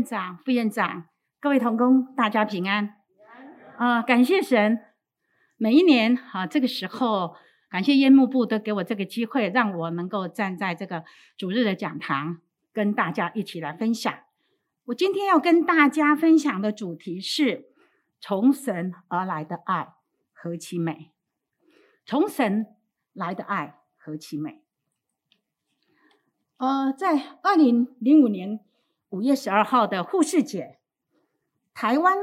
院长、副院长，各位同工，大家平安。啊、感谢神，每一年啊这个时候，感谢烟幕部都给我这个机会，让我能够站在这个主日的讲堂，跟大家一起来分享。我今天要跟大家分享的主题是：从神而来的爱何其美！从神来的爱何其美！呃，在二零零五年。五月十二号的护士节，台湾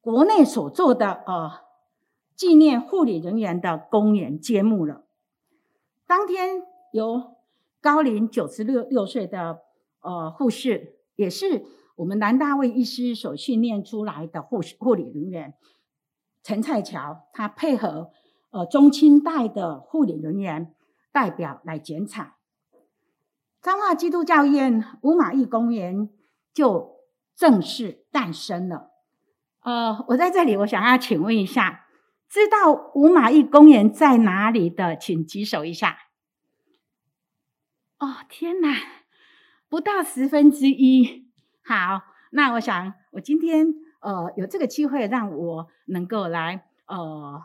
国内所做的呃纪念护理人员的公演揭幕了。当天由高龄九十六六岁的呃护士，也是我们南大卫医师所训练出来的护士护理人员陈蔡乔，他配合呃中青代的护理人员代表来剪彩。彰化基督教院五马义公园就正式诞生了。呃，我在这里，我想要请问一下，知道五马义公园在哪里的，请举手一下。哦，天哪，不到十分之一。好，那我想，我今天呃有这个机会，让我能够来呃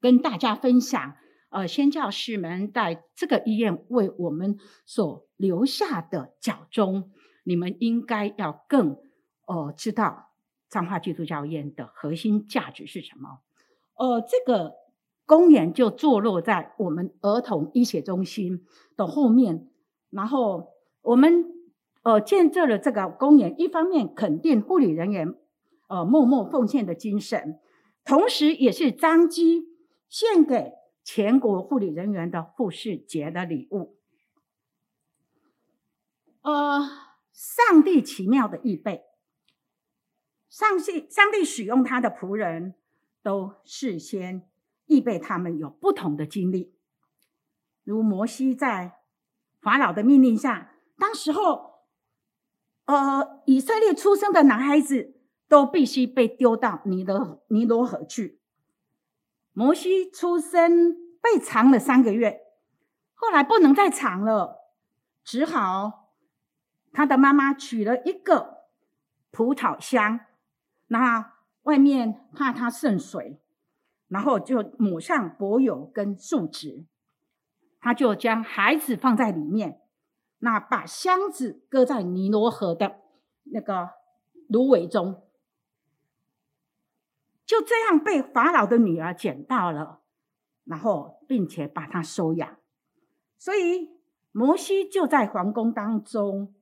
跟大家分享。呃，宣教士们在这个医院为我们所留下的脚踪，你们应该要更呃知道彰化基督教院的核心价值是什么。呃，这个公园就坐落在我们儿童医学中心的后面，然后我们呃见证了这个公园，一方面肯定护理人员呃默默奉献的精神，同时也是张基献给。全国护理人员的护士节的礼物，呃，上帝奇妙的预备，上帝上帝使用他的仆人都事先预备他们有不同的经历，如摩西在法老的命令下，当时候，呃，以色列出生的男孩子都必须被丢到尼罗尼罗河去。摩西出生被藏了三个月，后来不能再藏了，只好他的妈妈取了一个葡萄箱，那外面怕它渗水，然后就抹上柏油跟树脂，他就将孩子放在里面，那把箱子搁在尼罗河的那个芦苇中。就这样被法老的女儿捡到了，然后并且把她收养，所以摩西就在皇宫当中，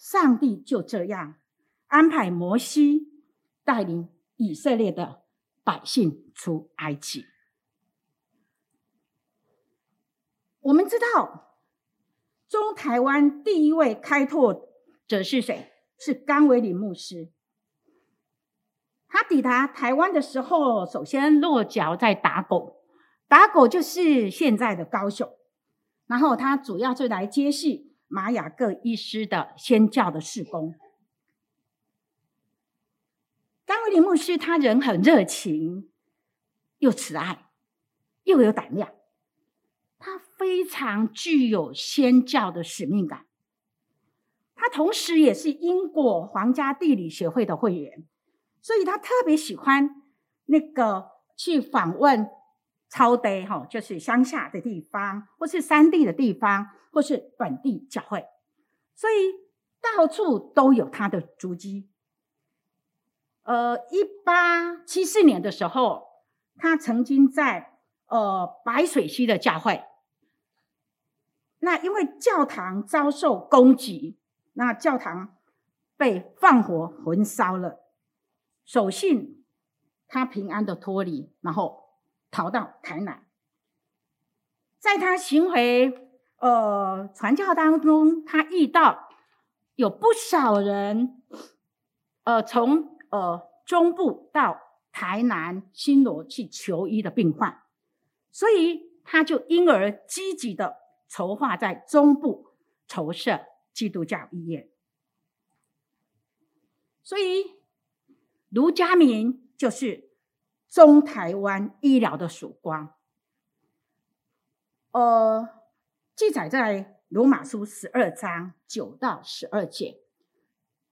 上帝就这样安排摩西带领以色列的百姓出埃及。我们知道，中台湾第一位开拓者是谁？是甘维林牧师。他抵达台湾的时候，首先落脚在打狗，打狗就是现在的高雄。然后他主要就来接续玛雅各医师的宣教的事工。甘维林牧师他人很热情，又慈爱，又有胆量，他非常具有宣教的使命感。他同时也是英国皇家地理学会的会员。所以他特别喜欢那个去访问超低哈，就是乡下的地方，或是山地的地方，或是本地教会，所以到处都有他的足迹。呃，一八七四年的时候，他曾经在呃白水溪的教会，那因为教堂遭受攻击，那教堂被放火焚烧了。所幸他平安的脱离，然后逃到台南。在他行回呃传教当中，他遇到有不少人，呃从呃中部到台南新罗去求医的病患，所以他就因而积极的筹划在中部筹设基督教医院，所以。卢家铭就是中台湾医疗的曙光。呃，记载在罗马书十二章九到十二节，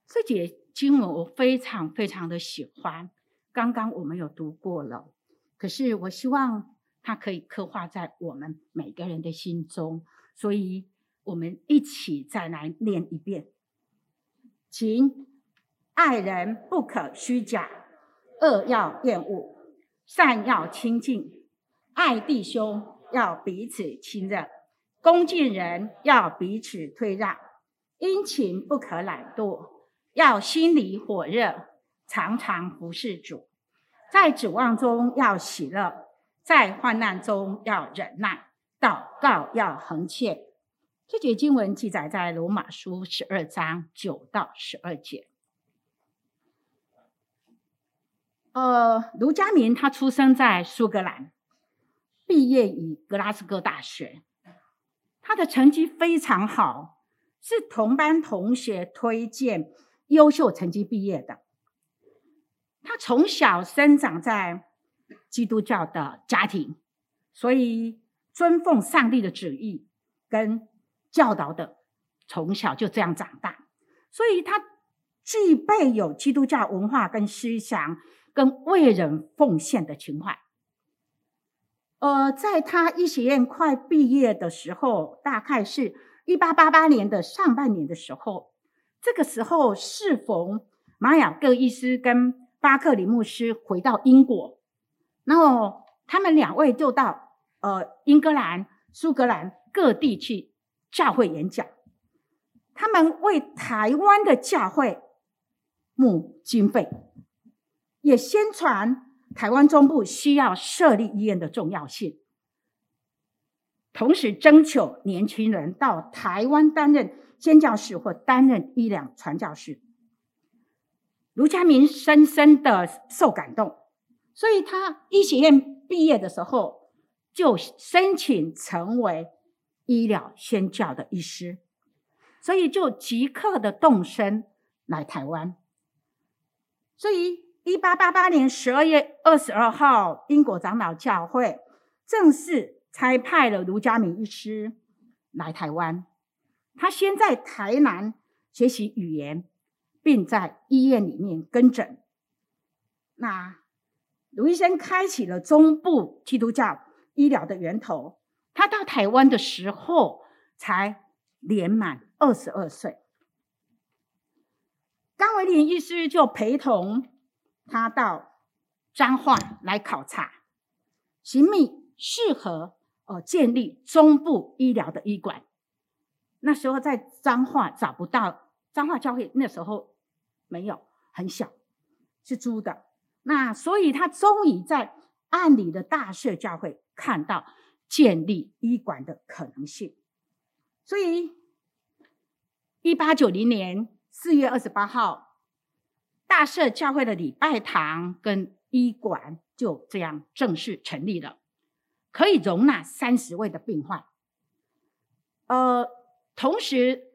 这节经文我非常非常的喜欢，刚刚我们有读过了，可是我希望它可以刻画在我们每个人的心中，所以我们一起再来念一遍，请爱人不可虚假，恶要厌恶，善要亲近，爱弟兄要彼此亲热，恭敬人要彼此推让，殷勤不可懒惰。要心里火热，常常服侍主，在指望中要喜乐，在患难中要忍耐，祷告要恒切。这节经文记载在罗马书十二章九到十二节。呃，卢嘉铭他出生在苏格兰，毕业于格拉斯哥大学，他的成绩非常好，是同班同学推荐。优秀成绩毕业的，他从小生长在基督教的家庭，所以尊奉上帝的旨意跟教导的，从小就这样长大，所以他具备有基督教文化跟思想，跟为人奉献的情怀。呃，在他医学院快毕业的时候，大概是一八八八年的上半年的时候。这个时候适逢马雅各医师跟巴克里牧师回到英国，然后他们两位就到呃英格兰、苏格兰各地去教会演讲，他们为台湾的教会募经费，也宣传台湾中部需要设立医院的重要性，同时征求年轻人到台湾担任。宣教士或担任医疗传教士，卢嘉铭深深的受感动，所以他医学院毕业的时候就申请成为医疗宣教的医师，所以就即刻的动身来台湾。所以，一八八八年十二月二十二号，英国长老教会正式差派了卢嘉铭医师来台湾。他先在台南学习语言，并在医院里面跟诊。那卢医生开启了中部基督教医疗的源头。他到台湾的时候才年满二十二岁。甘维林医师就陪同他到彰化来考察，寻觅适合呃建立中部医疗的医馆。那时候在彰化找不到彰化教会，那时候没有，很小，是租的。那所以他终于在暗里的大社教会看到建立医馆的可能性。所以，一八九零年四月二十八号，大社教会的礼拜堂跟医馆就这样正式成立了，可以容纳三十位的病患。呃。同时，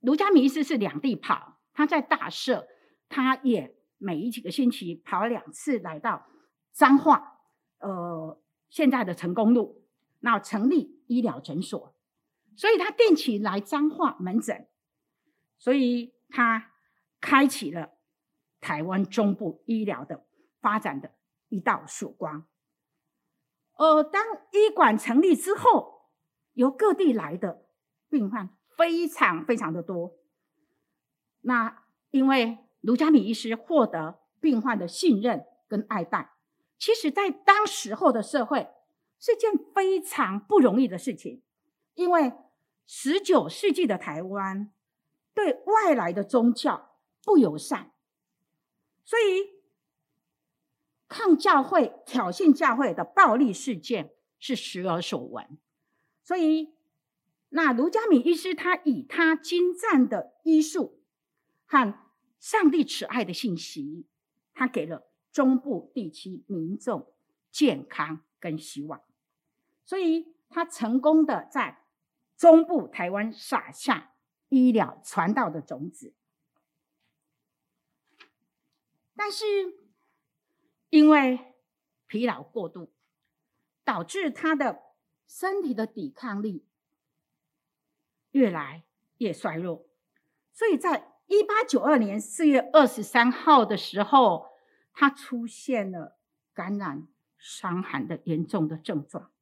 卢嘉明医师是两地跑，他在大社，他也每一几个星期跑两次来到彰化，呃，现在的成功路，那成立医疗诊所，所以他定期来彰化门诊，所以他开启了台湾中部医疗的发展的一道曙光。呃，当医馆成立之后，由各地来的。病患非常非常的多，那因为卢嘉敏医师获得病患的信任跟爱戴，其实在当时候的社会是件非常不容易的事情，因为十九世纪的台湾对外来的宗教不友善，所以抗教会、挑衅教会的暴力事件是时有所闻，所以。那卢嘉敏医师，他以他精湛的医术和上帝慈爱的信息，他给了中部地区民众健康跟希望，所以他成功的在中部台湾撒下医疗传道的种子。但是因为疲劳过度，导致他的身体的抵抗力。越来越衰弱，所以在一八九二年四月二十三号的时候，他出现了感染伤寒的严重的症状。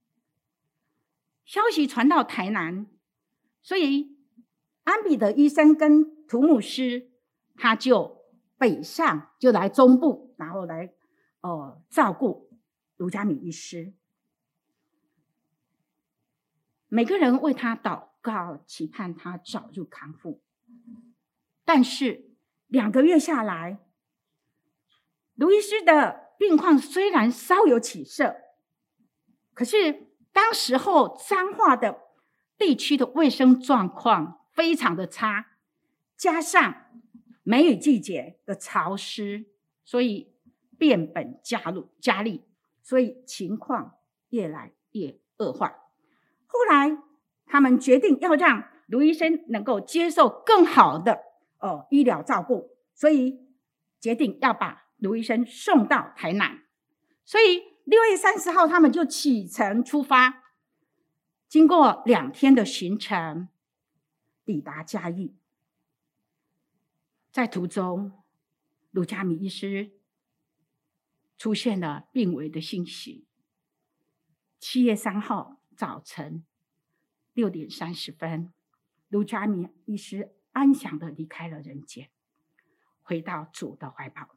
消息传到台南，所以安彼得医生跟涂牧师他就北上，就来中部，然后来呃照顾卢嘉敏医师。每个人为他祷告，期盼他早日康复。但是两个月下来，卢医师的病况虽然稍有起色，可是当时候彰化的地区的卫生状况非常的差，加上梅雨季节的潮湿，所以变本加厉加厉，所以情况越来越恶化。后来他们决定要让卢医生能够接受更好的。哦，医疗照顾，所以决定要把卢医生送到台南。所以六月三十号，他们就启程出发。经过两天的行程，抵达嘉义。在途中，卢嘉敏医师出现了病危的信息。七月三号早晨六点三十分，卢嘉敏医师。安详的离开了人间，回到主的怀抱。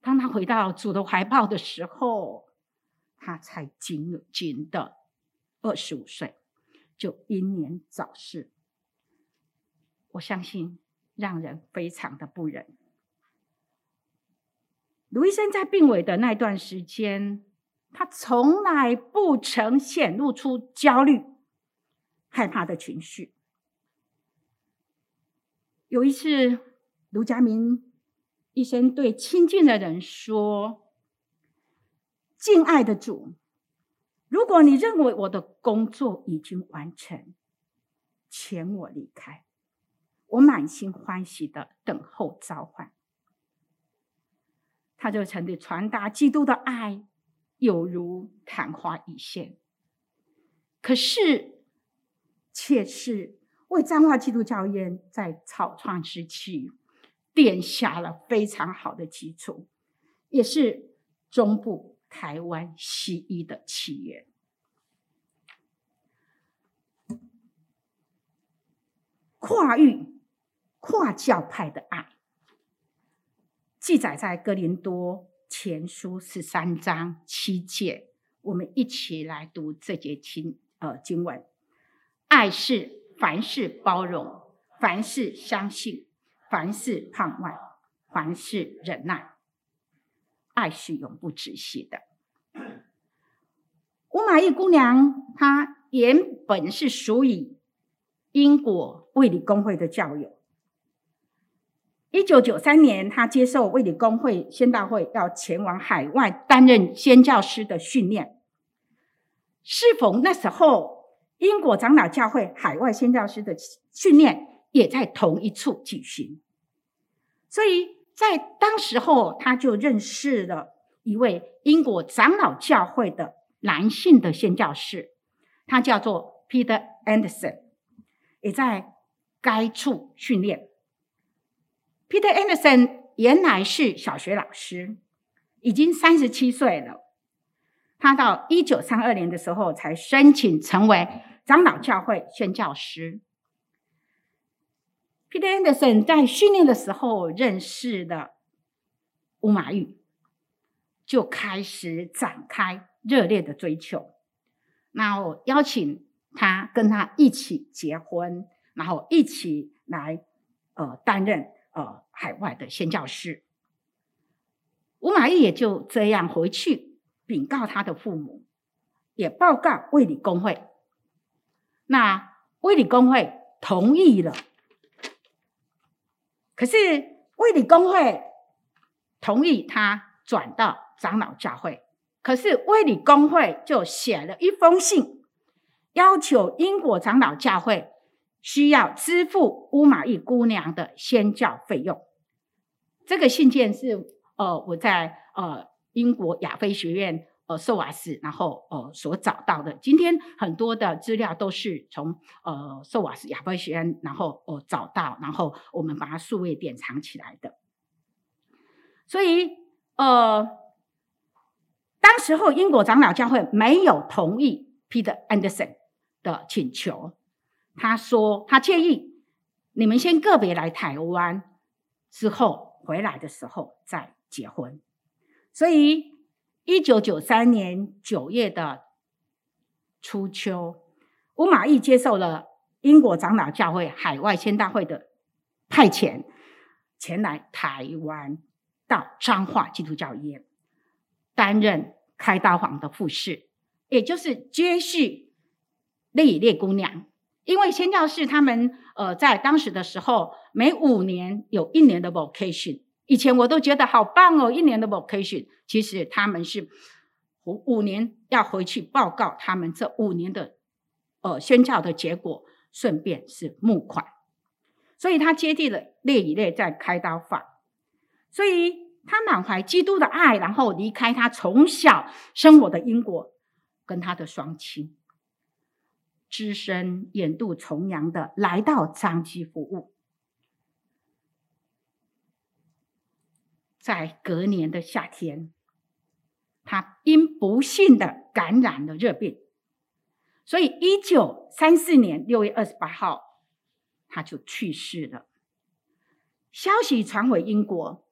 当他回到主的怀抱的时候，他才仅仅的二十五岁，就英年早逝。我相信让人非常的不忍。卢医生在病危的那段时间，他从来不曾显露出焦虑、害怕的情绪。有一次，卢嘉明医生对亲近的人说：“敬爱的主，如果你认为我的工作已经完成，请我离开，我满心欢喜的等候召唤。”他就曾地传达基督的爱，有如昙花一现。可是，却是。为彰化基督教院在草创时期奠下了非常好的基础，也是中部台湾西医的起源。跨域、跨教派的爱，记载在哥林多前书十三章七节。我们一起来读这节经呃经文：爱是。凡事包容，凡事相信，凡事盼望，凡事忍耐，爱是永不止息的。吴玛义姑娘，她原本是属于英国卫理公会的教友。一九九三年，他接受卫理公会宣道会，要前往海外担任宣教师的训练。适逢那时候。英国长老教会海外宣教师的训练也在同一处举行，所以在当时候他就认识了一位英国长老教会的男性的宣教师，他叫做 Peter Anderson，也在该处训练。Peter Anderson 原来是小学老师，已经三十七岁了。他到一九三二年的时候才申请成为长老教会宣教师。Peter Anderson 在训练的时候认识了吴马玉，就开始展开热烈的追求。那我邀请他跟他一起结婚，然后一起来呃担任呃海外的宣教师。吴玛义也就这样回去。禀告他的父母，也报告卫理公会。那卫理公会同意了，可是卫理公会同意他转到长老教会，可是卫理公会就写了一封信，要求英国长老教会需要支付乌玛义姑娘的宣教费用。这个信件是呃我在呃。英国亚非学院呃寿瓦斯，然后呃所找到的。今天很多的资料都是从呃寿瓦斯亚非学院，然后呃找到，然后我们把它数位典藏起来的。所以呃，当时候英国长老教会没有同意 Peter Anderson 的请求，他说他建议你们先个别来台湾，之后回来的时候再结婚。所以，一九九三年九月的初秋，吴马义接受了英国长老教会海外宣大会的派遣，前来台湾到彰化基督教医院担任开刀房的护士，也就是接续丽丽姑娘。因为宣教士他们呃在当时的时候，每五年有一年的 vocation。以前我都觉得好棒哦，一年的 vocation，其实他们是五五年要回去报告他们这五年的呃宣教的结果，顺便是募款，所以他接替了列以列在开刀房，所以他满怀基督的爱，然后离开他从小生活的英国，跟他的双亲，只身远渡重洋的来到张基服务。在隔年的夏天，他因不幸的感染了热病，所以一九三四年六月二十八号，他就去世了。消息传回英国，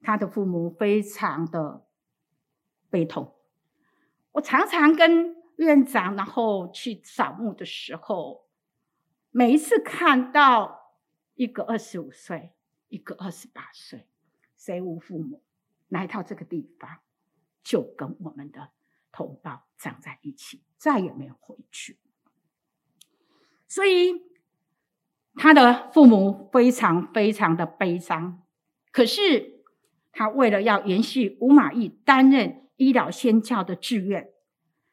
他的父母非常的悲痛。我常常跟院长然后去扫墓的时候，每一次看到一个二十五岁，一个二十八岁。谁无父母，来到这个地方，就跟我们的同胞长在一起，再也没有回去。所以他的父母非常非常的悲伤。可是他为了要延续吴马义担任医疗宣教的志愿，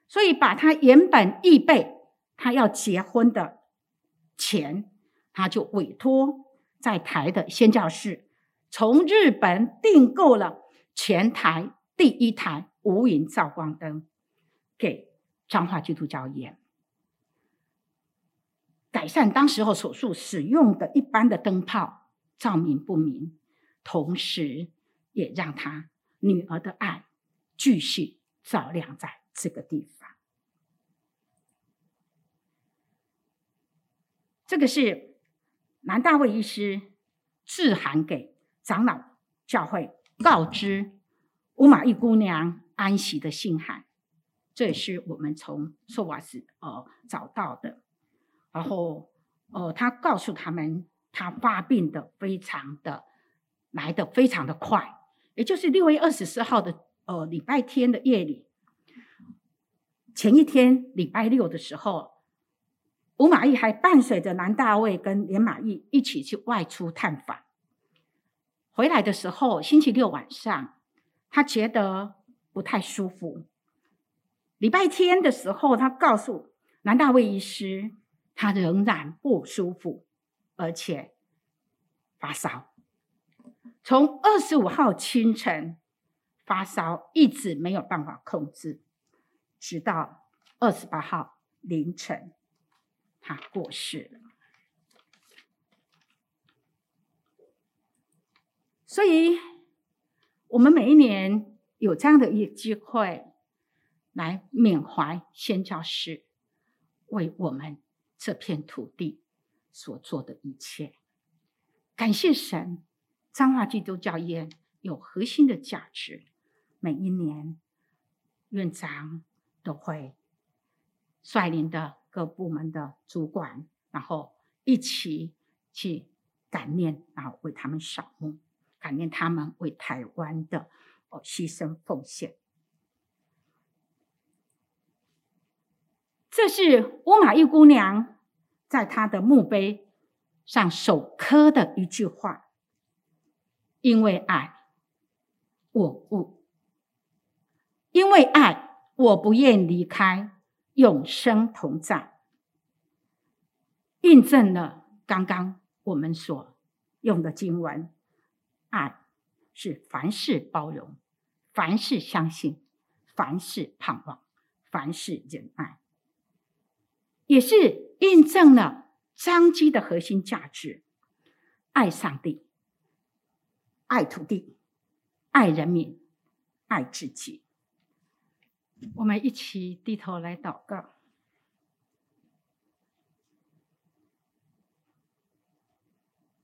所以把他原本预备他要结婚的钱，他就委托在台的宣教士。从日本订购了全台第一台无影照光灯，给彰化基督教医院，改善当时候手术使用的一般的灯泡照明不明，同时也让他女儿的爱继续照亮在这个地方。这个是南大卫医师致函给。长老教会告知乌玛义姑娘安息的信函，这也是我们从寿瓦斯呃找到的。然后呃，他告诉他们，他发病的非常的来得非常的快，也就是六月二十四号的呃礼拜天的夜里，前一天礼拜六的时候，吴马义还伴随着南大卫跟连马义一起去外出探访。回来的时候，星期六晚上，他觉得不太舒服。礼拜天的时候，他告诉南大卫医师，他仍然不舒服，而且发烧。从二十五号清晨发烧一直没有办法控制，直到二十八号凌晨，他过世了。所以，我们每一年有这样的一个机会，来缅怀宣教士为我们这片土地所做的一切。感谢神，彰化基督教院有核心的价值。每一年，院长都会率领的各部门的主管，然后一起去感念，然后为他们扫墓。感念他们为台湾的哦牺牲奉献。这是乌玛义姑娘在她的墓碑上手刻的一句话：“因为爱，我悟；因为爱，我不愿离开，永生同在。”印证了刚刚我们所用的经文。爱是凡事包容，凡事相信，凡事盼望，凡事忍耐，也是印证了彰基的核心价值：爱上帝、爱土地、爱人民、爱自己。我们一起低头来祷告。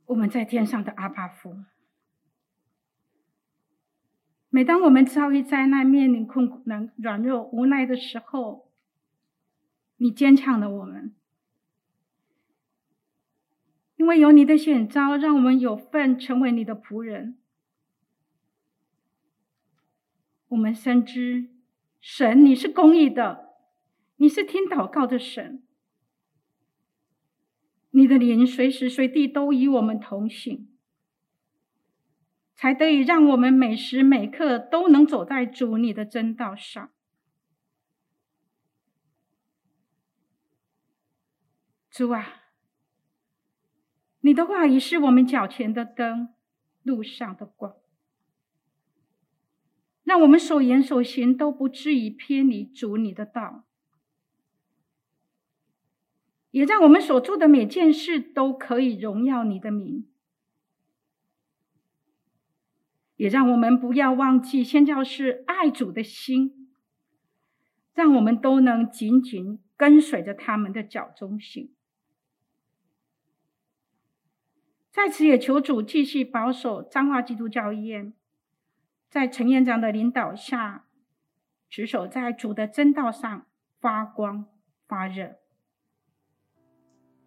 我们在天上的阿爸父，每当我们遭遇灾难、面临困难、软弱、无奈的时候，你坚强了我们，因为有你的选召，让我们有份成为你的仆人。我们深知，神，你是公义的，你是听祷告的神。你的灵随时随地都与我们同行，才得以让我们每时每刻都能走在主你的真道上。主啊，你的话语是我们脚前的灯，路上的光，让我们所言所行都不至于偏离主你的道。也让我们所做的每件事都可以荣耀你的名，也让我们不要忘记先教士爱主的心，让我们都能紧紧跟随着他们的脚踪行。在此也求主继续保守彰化基督教医院，在陈院长的领导下，执守在主的正道上发光发热。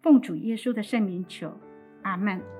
奉主耶稣的圣名求，阿门。